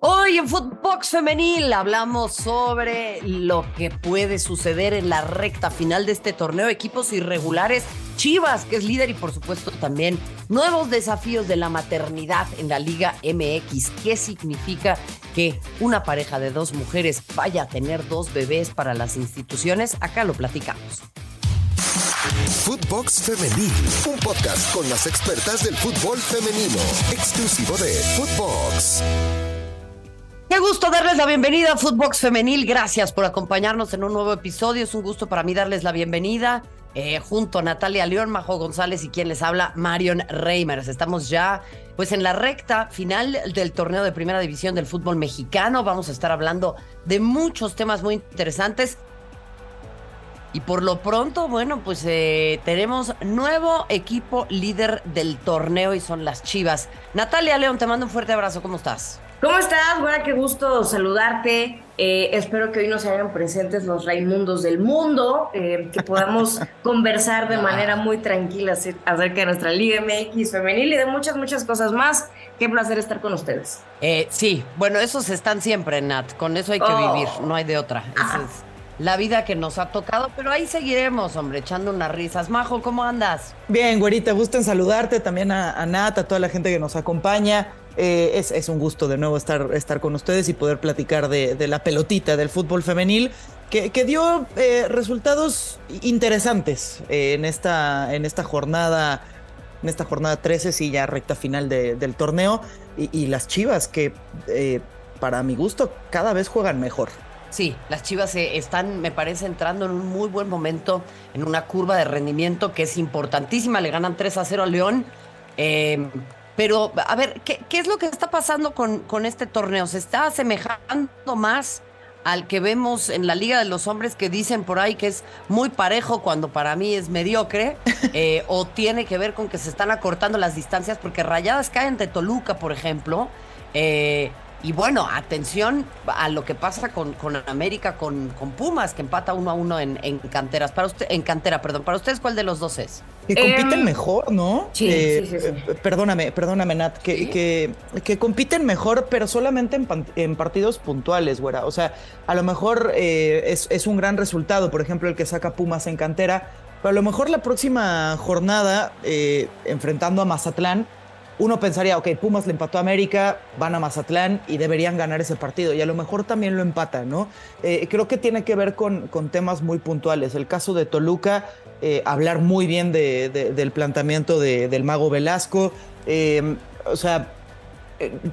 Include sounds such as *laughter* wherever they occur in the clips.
Hoy en Footbox Femenil hablamos sobre lo que puede suceder en la recta final de este torneo, equipos irregulares, Chivas, que es líder, y por supuesto también nuevos desafíos de la maternidad en la Liga MX. ¿Qué significa que una pareja de dos mujeres vaya a tener dos bebés para las instituciones? Acá lo platicamos. Footbox Femenil, un podcast con las expertas del fútbol femenino, exclusivo de Footbox. Qué gusto darles la bienvenida a Footbox Femenil. Gracias por acompañarnos en un nuevo episodio. Es un gusto para mí darles la bienvenida. Eh, junto a Natalia León, Majo González y quien les habla, Marion Reimers. Estamos ya pues en la recta final del torneo de primera división del fútbol mexicano. Vamos a estar hablando de muchos temas muy interesantes. Y por lo pronto, bueno, pues eh, tenemos nuevo equipo líder del torneo y son las Chivas. Natalia León, te mando un fuerte abrazo. ¿Cómo estás? ¿Cómo estás? Bueno, qué gusto saludarte. Eh, espero que hoy nos hagan presentes los Raimundos del mundo, eh, que podamos *laughs* conversar de manera muy tranquila acerca de nuestra Liga MX femenil y de muchas, muchas cosas más. Qué placer estar con ustedes. Eh, sí, bueno, esos están siempre, Nat. Con eso hay que Oh. vivir, no hay de otra. Esa es la vida que nos ha tocado, pero ahí seguiremos, hombre, echando unas risas. Majo, ¿cómo andas? Bien, güerita, gusto en saludarte, también a, a Nat, a toda la gente que nos acompaña. Eh, es, es un gusto de nuevo estar, estar con ustedes y poder platicar de, la pelotita del fútbol femenil, que, que dio eh, resultados interesantes eh, en, esta, en esta jornada. En esta jornada 13, sí, ya recta final de- del torneo. Y, las chivas, que para mi gusto cada vez juegan mejor. Sí, las Chivas están, me parece, entrando en un muy buen momento, en una curva de rendimiento que es importantísima. Le ganan 3 a 0 a León. Pero, a ver, ¿qué, qué es lo que está pasando con, con este torneo? ¿Se está asemejando más al que vemos en la Liga de los Hombres que dicen por ahí que es muy parejo cuando para mí es mediocre? *laughs* Eh, ¿O tiene que ver con que se están acortando las distancias? Porque Rayadas caen de Toluca, por ejemplo. Eh, y bueno, atención a lo que pasa con, con América, con, con Pumas, que empata uno a uno en, en canteras. Para usted, en cantera, perdón. Para ustedes, ¿cuál de los dos es? Que compiten Em, mejor, ¿no? sí, Eh, sí, sí, eh, Perdóname, perdóname, Nat, que, que, que compiten mejor, pero solamente en, partidos puntuales, güera. O sea, a lo mejor eh, es, es un gran resultado, por ejemplo, el que saca Pumas en cantera, pero a lo mejor la próxima jornada, eh, enfrentando a Mazatlán, uno pensaría, ok, Pumas le empató a América, van a Mazatlán y deberían ganar ese partido. Y a lo mejor también lo empatan, ¿no? Eh, creo que tiene que ver con, con temas muy puntuales. El caso de Toluca, eh, hablar muy bien de- de- del planteamiento de- del mago Velasco. Eh, o sea,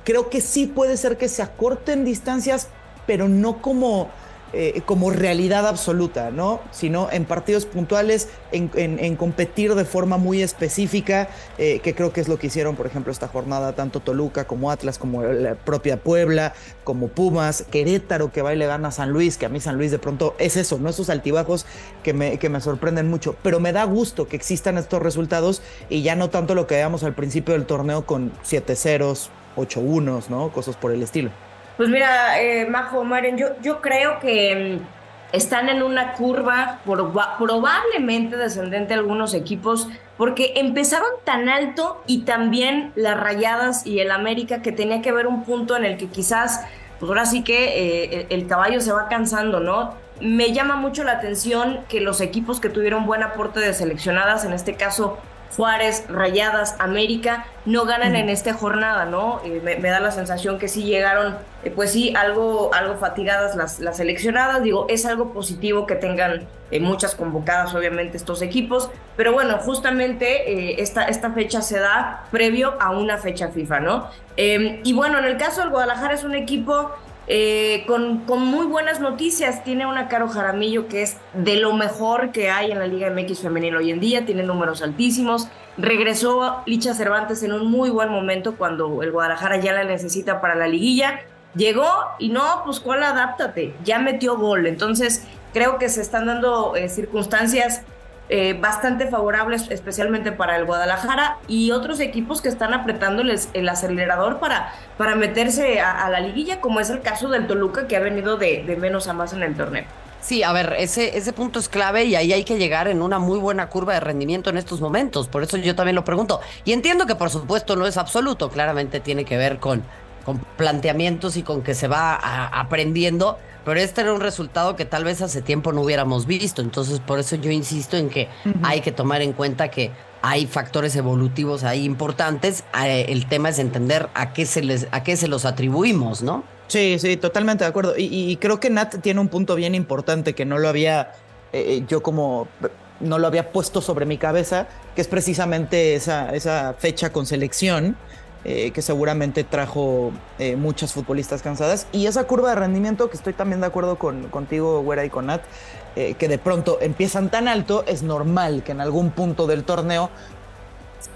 creo que sí puede ser que se acorten distancias, pero no como, eh, como realidad absoluta, ¿no? Sino en partidos puntuales, en, competir de forma muy específica, eh, que creo que es lo que hicieron, por ejemplo, esta jornada, tanto Toluca como Atlas, como la propia Puebla, como Pumas, Querétaro, que va y le gana a San Luis, que a mí San Luis de pronto es eso, ¿no? Esos altibajos que me, que me sorprenden mucho, pero me da gusto que existan estos resultados y ya no tanto lo que veíamos al principio del torneo con 7 ceros, 8 unos, ¿no? Cosas por el estilo. Pues mira, eh, Majo, Maren, yo, yo creo que mm, están en una curva proba- probablemente descendente algunos equipos porque empezaron tan alto y también las Rayadas y el América que tenía que ver un punto en el que quizás, pues ahora sí que eh, el, el caballo se va cansando, ¿no? Me llama mucho la atención que los equipos que tuvieron buen aporte de seleccionadas, en este caso Juárez, Rayadas, América, no ganan en esta jornada, ¿no? Eh, me, me da la sensación que sí llegaron, eh, pues sí, algo, algo fatigadas las, las seleccionadas. Digo, es algo positivo que tengan eh, muchas convocadas, obviamente, estos equipos. Pero bueno, justamente esta, esta fecha se da previo a una fecha FIFA, ¿no? Eh, y bueno, en el caso del Guadalajara es un equipo eh, con, con muy buenas noticias. Tiene una Caro Jaramillo que es de lo mejor que hay en la Liga MX femenil hoy en día, tiene números altísimos. Regresó Licha Cervantes en un muy buen momento cuando el Guadalajara ya la necesita para la liguilla. Llegó y no, pues cuál adáptate, ya metió gol. Entonces creo que se están dando eh, circunstancias eh, bastante favorables, especialmente para el Guadalajara y otros equipos que están apretándoles el acelerador para, para meterse a, la liguilla, como es el caso del Toluca, que ha venido de, de menos a más en el torneo. Sí, a ver, ese, ese punto es clave y ahí hay que llegar en una muy buena curva de rendimiento en estos momentos. Por eso yo también lo pregunto. Y entiendo que por supuesto no es absoluto, claramente tiene que ver con con planteamientos y con que se va aprendiendo, pero este era un resultado que tal vez hace tiempo no hubiéramos visto. Entonces, por eso yo insisto en que hay que tomar en cuenta que hay factores evolutivos ahí importantes. Eh, el tema es entender a qué se les, a qué se los atribuimos, ¿no? Sí, sí, totalmente de acuerdo. Y, creo que Nat tiene un punto bien importante que no lo había eh, yo como no lo había puesto sobre mi cabeza, que es precisamente esa, esa fecha con selección eh, que seguramente trajo eh, muchas futbolistas cansadas. Y esa curva de rendimiento, que estoy también de acuerdo con, contigo, Güera y con Nat, eh, que de pronto empiezan tan alto, es normal que en algún punto del torneo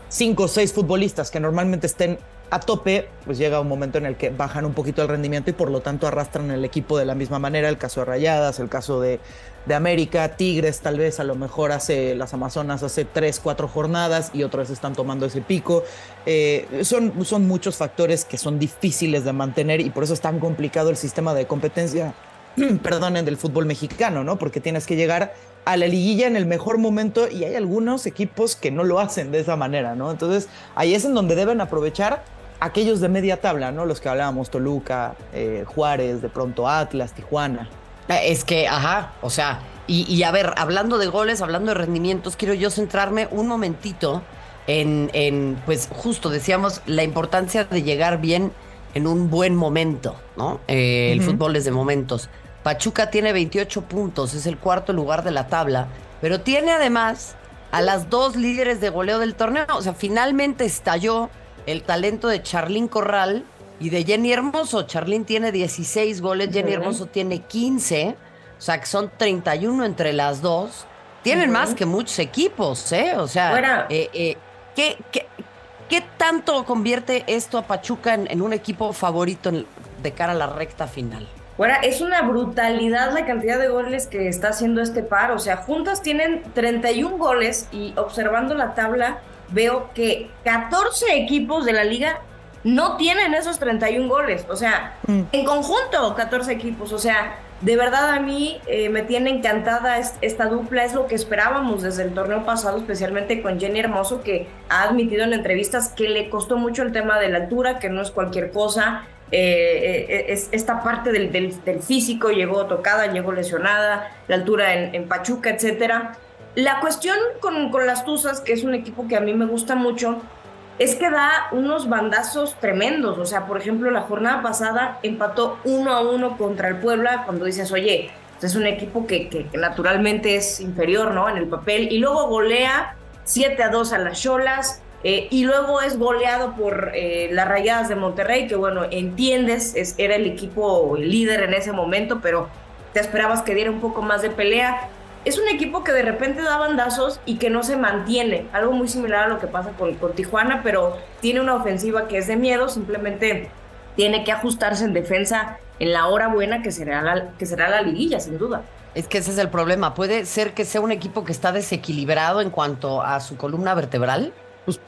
cinco o seis futbolistas que normalmente estén a tope, pues llega un momento en el que bajan un poquito el rendimiento y por lo tanto arrastran el equipo de la misma manera. El caso de Rayadas, el caso de, de América, Tigres tal vez a lo mejor hace las Amazonas hace tres, cuatro jornadas y otras están tomando ese pico. Eh, son, son muchos factores que son difíciles de mantener y por eso es tan complicado el sistema de competencia, *clears throat* perdonen, del fútbol mexicano, ¿no? Porque tienes que llegar a la liguilla en el mejor momento y hay algunos equipos que no lo hacen de esa manera, ¿no? Entonces ahí es en donde deben aprovechar aquellos de media tabla, ¿no? Los que hablábamos, Toluca, eh, Juárez, de pronto Atlas, Tijuana. Es que, ajá, o sea, y, a ver, hablando de goles, hablando de rendimientos, quiero yo centrarme un momentito en, en, pues justo decíamos, la importancia de llegar bien en un buen momento, ¿no? Eh, el fútbol es de momentos. Pachuca tiene 28 puntos, es el cuarto lugar de la tabla, pero tiene además a las dos líderes de goleo del torneo. O sea, finalmente estalló el talento de Charlín Corral y de Jenny Hermoso. Charlín tiene 16 goles, Jenny Hermoso tiene 15. O sea, que son 31 entre las dos. Tienen más que muchos equipos, ¿eh? O sea, eh, eh, ¿qué, qué, tanto convierte esto a Pachuca en, un equipo favorito de cara a la recta final? Bueno, es una brutalidad la cantidad de goles que está haciendo este par. O sea, juntas tienen 31 goles y observando la tabla veo que 14 equipos de la liga no tienen esos 31 goles. O sea, mm. en conjunto 14 equipos. O sea, de verdad a mí eh, me tiene encantada esta dupla. Es lo que esperábamos desde el torneo pasado, especialmente con Jenny Hermoso, que ha admitido en entrevistas que le costó mucho el tema de la altura, que no es cualquier cosa. Eh, eh, es, esta parte del, del, físico llegó tocada, llegó lesionada, la altura en, en Pachuca, etcétera. La cuestión con, con las Tuzas, que es un equipo que a mí me gusta mucho, es que da unos bandazos tremendos. O sea, por ejemplo, la jornada pasada empató uno a uno contra el Puebla cuando dices, oye, pues es un equipo que, naturalmente es inferior, ¿no? En el papel. Y luego golea 7 a 2 a las Cholas. Eh, y luego es goleado por eh, las Rayadas de Monterrey, que bueno, entiendes, es, era el equipo líder en ese momento, pero te esperabas que diera un poco más de pelea es un equipo que de repente da bandazos y que no se mantiene, algo muy similar a lo que pasa con, Tijuana, pero tiene una ofensiva que es de miedo, simplemente tiene que ajustarse en defensa en la hora buena que será la, que será la liguilla, sin duda. Es que ese es el problema. ¿Puede ser que sea un equipo que está desequilibrado en cuanto a su columna vertebral? Pues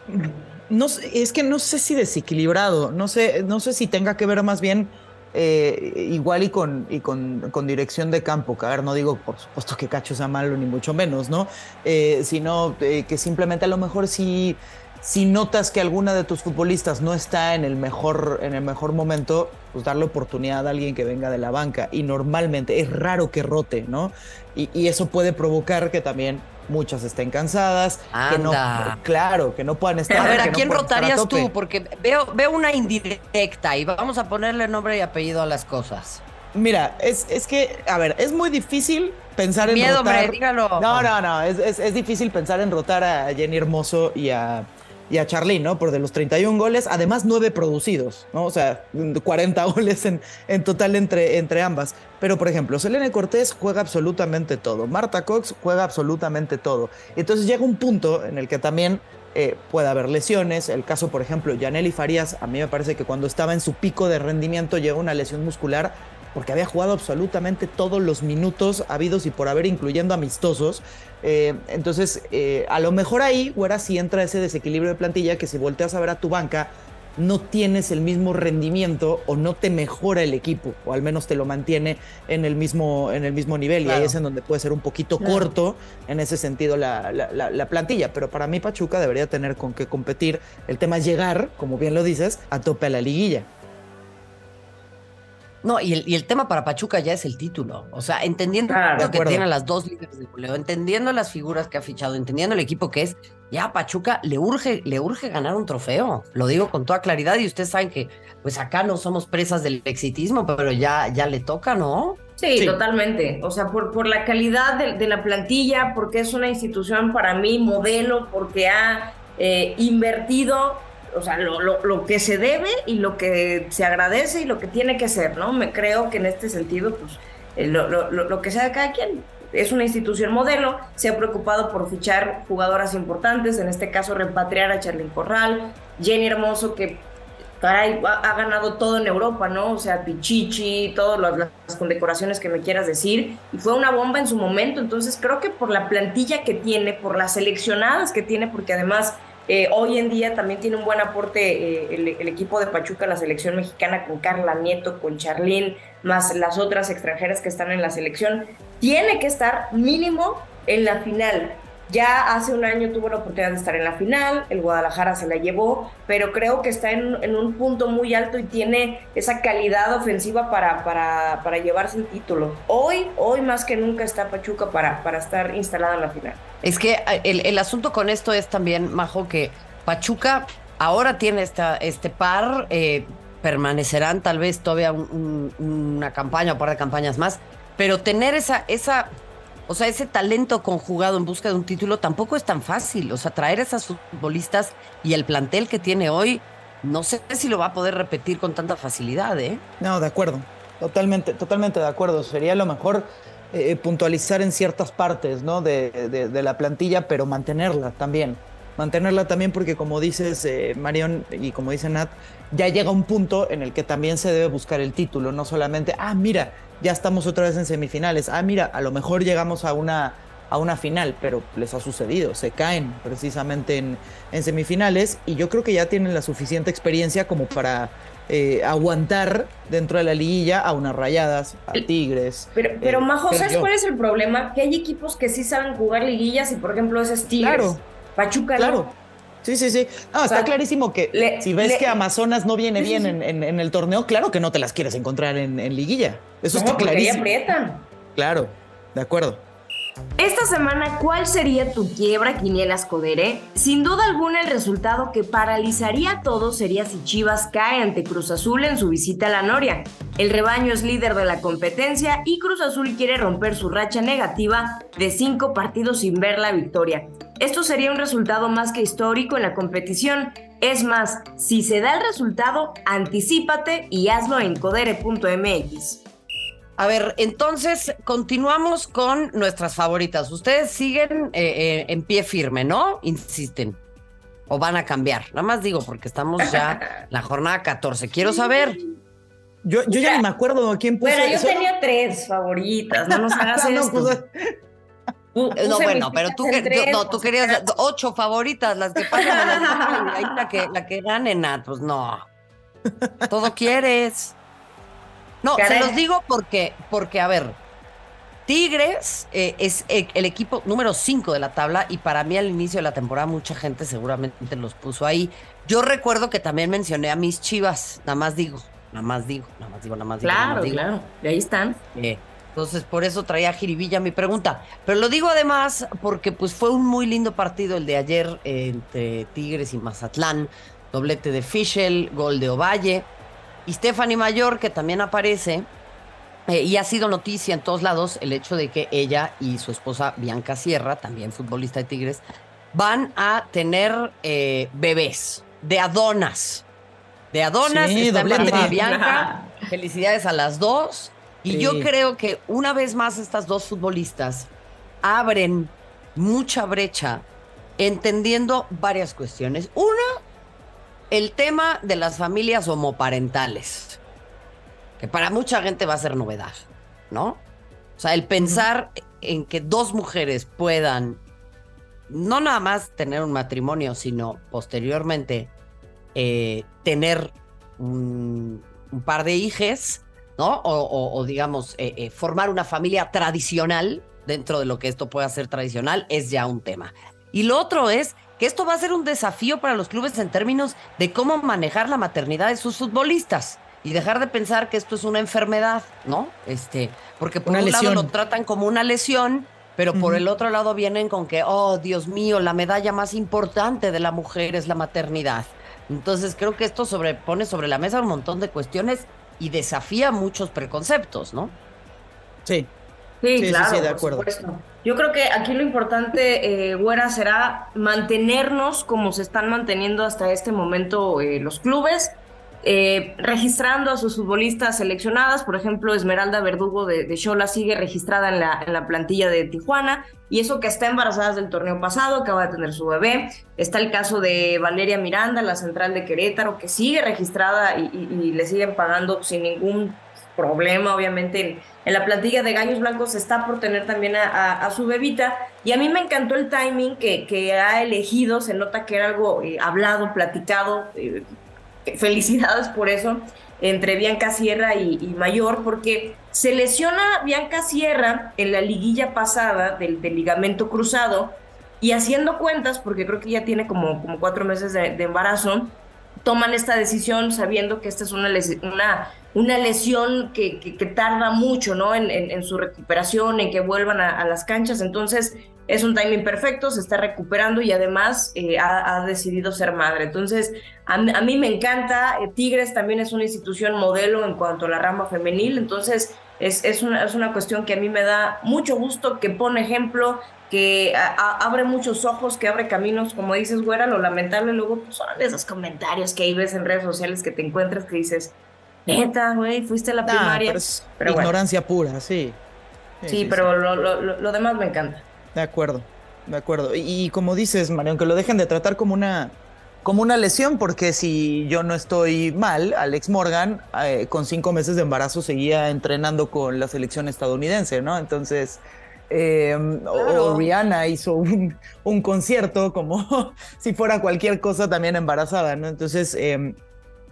no es que no sé si desequilibrado, no sé, no sé si tenga que ver más bien eh, igual y con, y con, con, dirección de campo, que a ver, no digo por supuesto que Cacho sea malo, ni mucho menos, ¿no? Eh, sino eh, que simplemente a lo mejor si, si notas que alguna de tus futbolistas no está en el mejor, en el mejor momento, pues darle oportunidad a alguien que venga de la banca. Y normalmente es raro que rote, ¿no? Y, y eso puede provocar que también muchas estén cansadas, que no, claro, que no puedan estar. A ver, ¿a quién rotarías tú? Porque veo, veo una indirecta y vamos a ponerle nombre y apellido a las cosas. Mira, es, es que, a ver, es muy difícil pensar en Miedo, rotar. dígalo. No, no, no, es, es, es difícil pensar en rotar a Jenny Hermoso y a y a Charly, ¿no? Por de los 31 goles, además 9 producidos, ¿no? O sea, 40 *laughs* goles en, en total entre, entre ambas. Pero, por ejemplo, Selene Cortés juega absolutamente todo. Marta Cox juega absolutamente todo. Entonces llega un punto en el que también eh, puede haber lesiones. El caso, por ejemplo, Yaneli Farías, a mí me parece que cuando estaba en su pico de rendimiento llegó una lesión muscular porque había jugado absolutamente todos los minutos habidos y por haber, incluyendo amistosos. Eh, entonces, eh, a lo mejor ahí, Güera, sí entra ese desequilibrio de plantilla que si volteas a ver a tu banca, no tienes el mismo rendimiento o no te mejora el equipo, o al menos te lo mantiene en el mismo, en el mismo nivel. Y ahí es en donde puede ser un poquito corto en ese sentido la, la, plantilla. Pero para mí, Pachuca debería tener con qué competir. El tema es llegar, como bien lo dices, a tope a la liguilla. No, y el, y el tema para Pachuca ya es el título. O sea, entendiendo Claro, lo que tienen las dos líderes de goleo, entendiendo las figuras que ha fichado, entendiendo el equipo que es, ya a Pachuca le urge, le urge ganar un trofeo. Lo digo con toda claridad y ustedes saben que pues acá no somos presas del exitismo, pero ya, ya le toca, ¿no? Sí, Sí. totalmente. O sea, por, por la calidad de, de la plantilla, porque es una institución para mí modelo, porque ha eh, invertido, o sea, lo, lo- lo que se debe y lo que se agradece y lo que tiene que ser, ¿no? Me creo que en este sentido, pues, eh, lo, lo- que sea de cada quien. Es una institución modelo, se ha preocupado por fichar jugadoras importantes, en este caso repatriar a Charlyn Corral, Jenny Hermoso, que caray, ha, ha ganado todo en Europa, ¿no? O sea, Pichichi, todas las, las condecoraciones que me quieras decir, y fue una bomba en su momento, entonces creo que por la plantilla que tiene, por las seleccionadas que tiene, porque además eh, hoy en día también tiene un buen aporte eh, el, el equipo de Pachuca, la selección mexicana, con Carla Nieto, con Charlín, más las otras extranjeras que están en la selección, tiene que estar mínimo en la final. Ya hace un año tuvo la oportunidad de estar en la final, el Guadalajara se la llevó, pero creo que está en, un punto muy alto y tiene esa calidad ofensiva para, para, para llevarse el título. Hoy, hoy más que nunca está Pachuca para, para estar instalada en la final. Es que eh, el, el asunto con esto es también, Majo, que Pachuca ahora tiene esta, este par, eh, permanecerán tal vez todavía un- un- una campaña o par de campañas más, pero tener esa, esa, o sea, ese talento conjugado en busca de un título tampoco es tan fácil. O sea, traer a esas futbolistas y el plantel que tiene hoy, no sé si lo va a poder repetir con tanta facilidad, ¿eh? No, de acuerdo. Totalmente, totalmente de acuerdo. Sería lo mejor eh, puntualizar en ciertas partes, ¿no? De, de- de la plantilla, pero mantenerla también. Mantenerla también porque como dices, eh, Marion, y como dice Nat, ya llega un punto en el que también se debe buscar el título, no solamente, ah, mira, ya estamos otra vez en semifinales, ah, mira, a lo mejor llegamos a una, a una final, pero les ha sucedido, se caen precisamente en, en semifinales y yo creo que ya tienen la suficiente experiencia como para eh, aguantar dentro de la liguilla a unas rayadas, a Tigres. Pero, pero eh, Majo, creo ¿sabes cuál es el problema? Que hay equipos que sí saben jugar liguillas y, por ejemplo, ese es Tigres. Claro. Pachuca no. Sí, sí, sí. No, O está sea, clarísimo que le- si ves le- que Amazonas no viene bien. En, en- en el torneo, claro que no te las quieres encontrar en, en liguilla. Eso No, está ahí clarísimo. aprietan. Claro, de acuerdo. Esta semana, ¿cuál sería tu quiebra, Quinielas Codere? Sin duda alguna, el resultado que paralizaría a todos sería si Chivas cae ante Cruz Azul en su visita a la Noria. El rebaño es líder de la competencia y Cruz Azul quiere romper su racha negativa de cinco partidos sin ver la victoria. Esto sería un resultado más que histórico en la competición. Es más, si se da el resultado, anticípate y hazlo en codere.mx. A ver, entonces continuamos con nuestras favoritas. Ustedes siguen eh, eh, en pie firme, ¿no? Insisten. O van a cambiar. Nada más digo, porque estamos ya *laughs* la jornada 14. Quiero saber. Yo, yo ya ni me acuerdo quién puso Bueno, yo eso. tenía tres favoritas, no nos *laughs* hagas No, esto. pues, Pu- Eh, No, bueno, pero tú, en que- tres, yo- no, por tú si querías ocho favoritas, las que pasan a la *laughs* y ahí la que, la que gane, Nat. Pues no. Todo quieres. No, Caray. se los digo porque, porque a ver, Tigres eh, es eh, el equipo número 5 de la tabla y para mí al inicio de la temporada mucha gente seguramente los puso ahí. Yo recuerdo que también mencioné a mis chivas, nada más digo, nada más digo, nada más digo, nada más digo. nada Claro, más digo. claro. Y ahí están. Eh, entonces, por eso traía jiribilla mi pregunta. Pero lo digo además porque pues fue un muy lindo partido el de ayer eh, entre Tigres y Mazatlán. Doblete de Fischel, gol de Ovalle. Y Stephanie Mayor, que también aparece. eh, y ha sido noticia en todos lados el hecho de que ella y su esposa Bianca Sierra, también futbolista de Tigres, van a tener eh, bebés de Adonas. De Adonas, Sí, está Bianca. *laughs* Felicidades a las dos. Y Sí. yo creo que una vez más estas dos futbolistas abren mucha brecha entendiendo varias cuestiones. Una, el tema de las familias homoparentales, que para mucha gente va a ser novedad, ¿no? O sea, el pensar en que dos mujeres puedan no nada más tener un matrimonio, sino posteriormente eh, tener un, par de hijes, ¿no? O, digamos, eh, eh, formar una familia tradicional dentro de lo que esto pueda ser tradicional es ya un tema. Y lo otro es que esto va a ser un desafío para los clubes en términos de cómo manejar la maternidad de sus futbolistas. y dejar de pensar que esto es una enfermedad, ¿no? Este, porque por Una un lado lo tratan como una lesión, pero por el otro lado vienen con que, oh, Dios mío, la medalla más importante de la mujer es la maternidad. Entonces creo que esto sobre, pone sobre la mesa un montón de cuestiones y desafía muchos preconceptos, ¿no? Sí. Sí, Sí, claro, sí, de por acuerdo. supuesto. Yo creo que aquí lo importante, eh, Güera, será mantenernos como se están manteniendo hasta este momento eh, los clubes, eh, registrando a sus futbolistas seleccionadas. Por ejemplo, Esmeralda Verdugo de, de Xola sigue registrada en la, en la plantilla de Tijuana. Y eso que está embarazada del torneo pasado, acaba de tener su bebé. Está el caso de Valeria Miranda, la central de Querétaro, que sigue registrada y, y- y le siguen pagando sin ningún problema, obviamente, en, la plantilla de Gallos Blancos está por tener también a, su bebita. Y a mí me encantó el timing que, que ha elegido, se nota que era algo eh, hablado, platicado. eh, felicidades por eso, entre Bianca Sierra y, Mayor, porque se lesiona Bianca Sierra en la liguilla pasada del, ligamento cruzado y haciendo cuentas, porque creo que ya tiene como, como cuatro meses de, embarazo, toman esta decisión sabiendo que esta es una, una, una lesión que, que- tarda mucho ¿no? en, en- su recuperación, en que vuelvan a, las canchas. Entonces es un timing perfecto, se está recuperando y además eh, ha, decidido ser madre. Entonces a, a mí me encanta. eh, Tigres también es una institución modelo en cuanto a la rama femenil. Entonces es, es, una, es una cuestión que a mí me da mucho gusto, que pone ejemplo, que abre muchos ojos, que abre caminos, como dices, güera, lo lamentable luego pues, son esos comentarios que ahí ves en redes sociales que te encuentras que dices, neta, güey, fuiste a la Nah, primaria. pero es Pero bueno. ignorancia pura, sí. sí, pero Lo, lo- lo- lo demás me encanta. De acuerdo, de acuerdo. Y, y como dices, Marión, que lo dejen de tratar como una, como una lesión, porque si yo no estoy mal, Alex Morgan eh, con cinco meses de embarazo seguía entrenando con la selección estadounidense, ¿no? Entonces, eh, o- Claro. o Rihanna hizo un, un concierto como *laughs* si fuera cualquier cosa también embarazada, ¿no? Entonces, eh,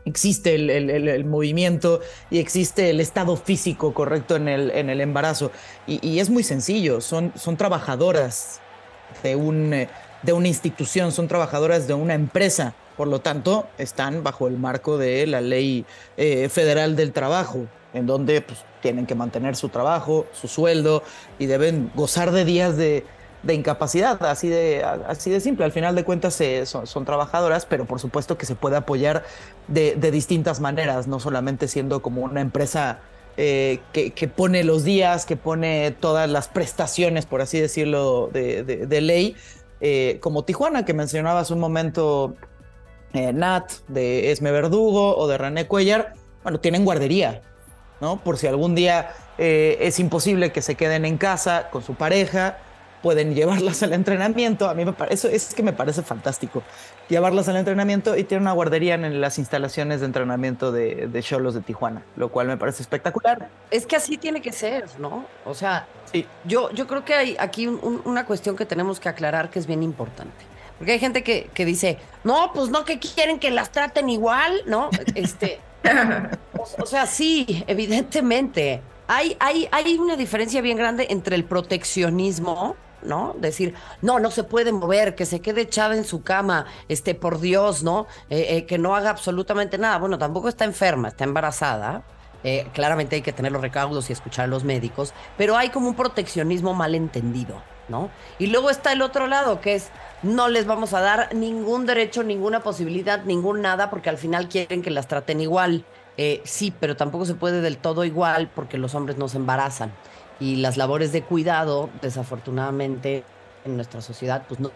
existe el, el- movimiento y existe el estado físico correcto en el, en embarazo. Y, y es muy sencillo, son, son trabajadoras de, un, eh, de una institución, son trabajadoras de una empresa. Por lo tanto, están bajo el marco de la ley eh, federal del trabajo, en donde pues, tienen que mantener su trabajo, su sueldo y deben gozar de días de, de incapacidad, así de, así de simple. Al final de cuentas eh, son, trabajadoras, pero por supuesto que se puede apoyar de, distintas maneras, no solamente siendo como una empresa eh, que, pone los días, que pone todas las prestaciones, por así decirlo, de, ley, eh, como Tijuana, que mencionaba hace un momento Nat, de Esme Verdugo o de René Cuellar, bueno, tienen guardería, ¿no? Por si algún día es imposible que se queden en casa con su pareja, pueden llevarlas al entrenamiento. A mí me parece, es que me parece fantástico. Llevarlas al entrenamiento y tienen una guardería en las instalaciones de entrenamiento de de Cholos de Tijuana, lo cual me parece espectacular. Es que así tiene que ser, ¿no? O sea, Sí. yo, yo creo que hay aquí un- un- una cuestión que tenemos que aclarar que es bien importante. Porque hay gente que, que dice, no, pues no, que quieren que las traten igual, ¿no? Este, *laughs* o, o sea, sí, evidentemente. Hay, hay, hay una diferencia bien grande entre el proteccionismo, ¿no? Decir, no, no se puede mover, que se quede echada en su cama, este, por Dios, ¿no? Eh, eh, que no haga absolutamente nada. Bueno, tampoco está enferma, está embarazada. Eh, claramente hay que tener los recaudos y escuchar a los médicos, pero hay como un proteccionismo malentendido, ¿no? Y luego está el otro lado, que es no les vamos a dar ningún derecho, ninguna posibilidad, ningún nada, porque al final quieren que las traten igual. Sí, pero tampoco se puede del todo igual porque los hombres no se embarazan. Y las labores de cuidado, desafortunadamente, en nuestra sociedad, pues no,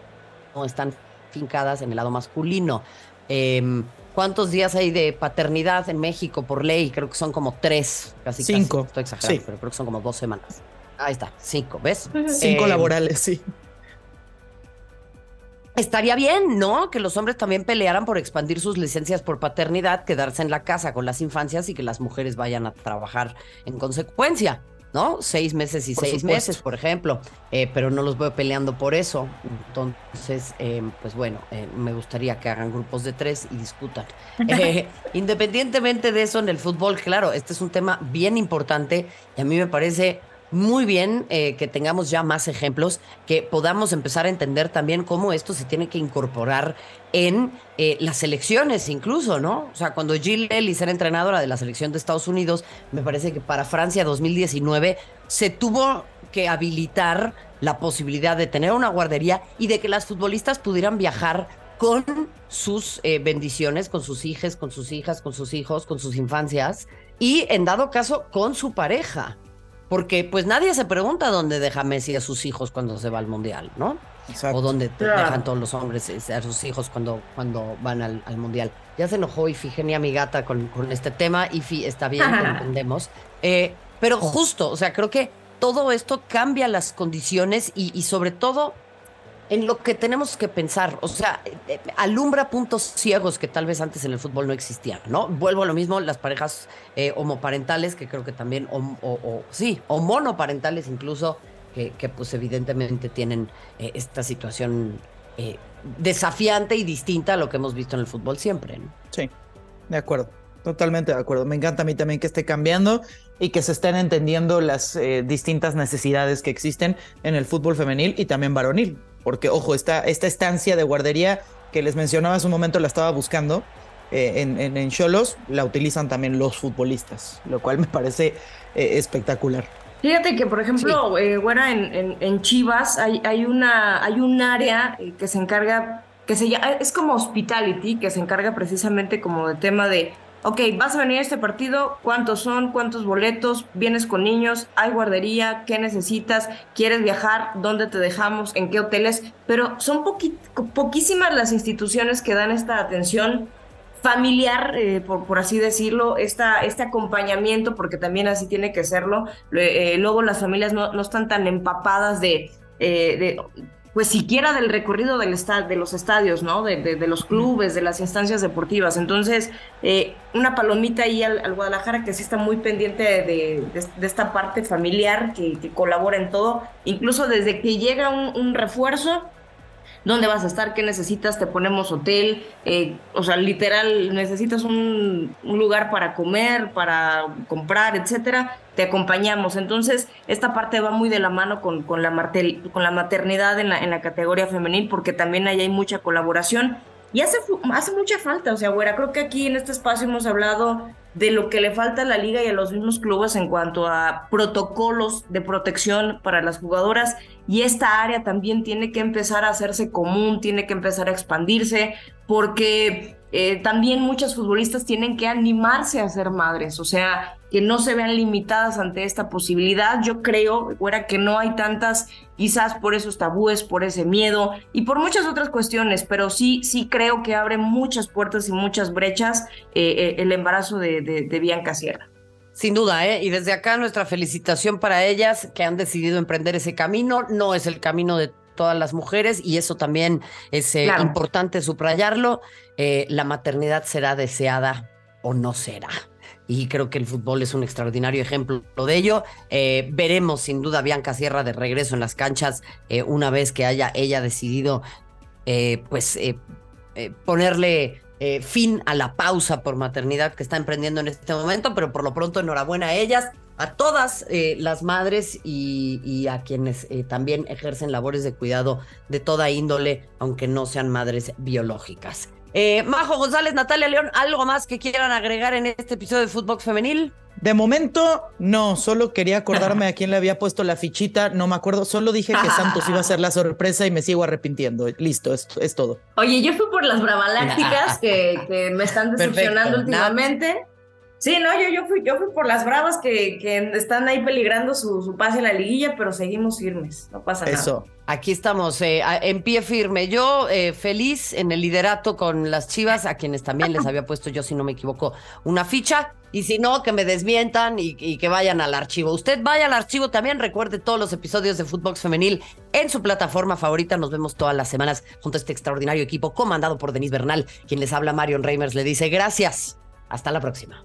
no están fincadas en el lado masculino. Em, ¿Cuántos días hay de paternidad en México por ley? Creo que son como tres, casi Cinco. casi. Estoy exagerando, Sí. pero creo que son como dos semanas. Ahí está, cinco, ¿ves? Cinco Em, laborales, sí. Estaría bien, ¿no? Que los hombres también pelearan por expandir sus licencias por paternidad, quedarse en la casa con las infancias y que las mujeres vayan a trabajar en consecuencia, ¿no? Seis meses y Por seis supuesto. meses, por ejemplo. Eh, pero no los veo peleando por eso. Entonces, eh, pues bueno, eh, me gustaría que hagan grupos de tres y discutan. *laughs* Eh, independientemente de eso, en el fútbol, claro, este es un tema bien importante y a mí me parece muy bien eh, que tengamos ya más ejemplos, que podamos empezar a entender también cómo esto se tiene que incorporar en eh, las elecciones incluso, ¿no? O sea, cuando Jill Ellis era entrenadora de la selección de Estados Unidos, me parece que para Francia 2019 se tuvo que habilitar la posibilidad de tener una guardería y de que las futbolistas pudieran viajar con sus eh, bendiciones, con sus hijas, con sus hijas, con sus hijos, con sus infancias y en dado caso con su pareja. Porque pues nadie se pregunta dónde deja Messi a sus hijos cuando se va al mundial, ¿no? O dónde dejan todos los hombres a sus hijos cuando, cuando van al, mundial. Ya se enojó Ifigenia, mi gata, con, con este tema. Ifi está bien, lo *laughs* entendemos. Eh, pero justo, o sea, creo que todo esto cambia las condiciones y, y sobre todo en lo que tenemos que pensar, o sea, eh, alumbra puntos ciegos que tal vez antes en el fútbol no existían, ¿no? Vuelvo a lo mismo, las parejas eh, homoparentales, que creo que también, o, sí, o monoparentales incluso, que, pues evidentemente tienen eh, esta situación desafiante y distinta a lo que hemos visto en el fútbol siempre, ¿no? Sí, de acuerdo. Totalmente de acuerdo. Me encanta a mí también que esté cambiando y que se estén entendiendo las distintas necesidades que existen en el fútbol femenil y también varonil. Porque, ojo, esta, esta estancia de guardería que les mencionaba hace un momento la estaba buscando eh, en Cholos, la utilizan también los futbolistas, lo cual me parece eh, espectacular. Fíjate que, por ejemplo, eh, en, en, Chivas hay, hay, una, hay un área que se encarga, que se llama, es como hospitality, que se encarga precisamente como de tema de ok, vas a venir a este partido, ¿cuántos son? ¿Cuántos boletos? ¿Vienes con niños? ¿Hay guardería? ¿Qué necesitas? ¿Quieres viajar? ¿Dónde te dejamos? ¿En qué hoteles? Pero son poquísimas las instituciones que dan esta atención familiar, eh, por, así decirlo, esta, este acompañamiento, porque también así tiene que serlo. Eh, luego las familias no, no, están tan empapadas de, eh, de pues siquiera del recorrido del de los estadios, ¿no? De, los clubes, de las instancias deportivas. Entonces, eh, una palomita ahí al, Guadalajara que sí está muy pendiente de, esta parte familiar, que, colabora en todo, incluso desde que llega un refuerzo dónde vas a estar, qué necesitas, te ponemos hotel, eh, o sea, literal, necesitas un, lugar para comer, para comprar, etcétera, te acompañamos. Entonces, esta parte va muy de la mano con, con, la, con la maternidad en la, en la categoría femenil, porque también ahí hay mucha colaboración. Y hace, hace mucha falta, o sea, güera, creo que aquí en este espacio hemos hablado de lo que le falta a la liga y a los mismos clubes en cuanto a protocolos de protección para las jugadoras. Y esta área también tiene que empezar a hacerse común, tiene que empezar a expandirse porque eh, también muchas futbolistas tienen que animarse a ser madres, o sea, que no se vean limitadas ante esta posibilidad. Yo creo, fuera que no hay tantas, quizás por esos tabúes, por ese miedo y por muchas otras cuestiones, pero sí, sí creo que abre muchas puertas y muchas brechas eh, eh, el embarazo de, de Bianca Sierra. Sin duda, ¿eh? Y desde acá nuestra felicitación para ellas que han decidido emprender ese camino. No es el camino de todas las mujeres y eso también es eh, importante subrayarlo. Eh, la maternidad será deseada o no será. Y creo que el fútbol es un extraordinario ejemplo de ello. Eh, veremos sin duda a Bianca Sierra de regreso en las canchas una vez que haya ella decidido pues ponerle fin a la pausa por maternidad que está emprendiendo en este momento, pero por lo pronto enhorabuena a ellas a todas eh, las madres y, a quienes eh, también ejercen labores de cuidado de toda índole, aunque no sean madres biológicas. Eh, Majo González, Natalia León, ¿algo más que quieran agregar en este episodio de Fútbol Femenil? De momento, no, solo quería acordarme a quién le había puesto la fichita, no me acuerdo, solo dije que *laughs* Santos iba a ser la sorpresa y me sigo arrepintiendo. Listo, es, es todo. Oye, yo fui por las *laughs* bravalácticas que, que me están decepcionando últimamente. Sí, no, yo, yo, fui, yo fui por las bravas que, que están ahí peligrando su, su, pase en la liguilla, pero seguimos firmes, no pasa nada. Eso. Aquí estamos, eh, en pie firme. Yo eh, feliz en el liderato con las Chivas, a quienes también les había puesto yo, si no me equivoco, una ficha. Y si no, que me desmientan y, y, que vayan al archivo. Usted vaya al archivo también. Recuerde todos los episodios de Footbox Femenil en su plataforma favorita. Nos vemos todas las semanas junto a este extraordinario equipo comandado por Denise Bernal, quien les habla, Marion Reimers. Le dice gracias. Hasta la próxima.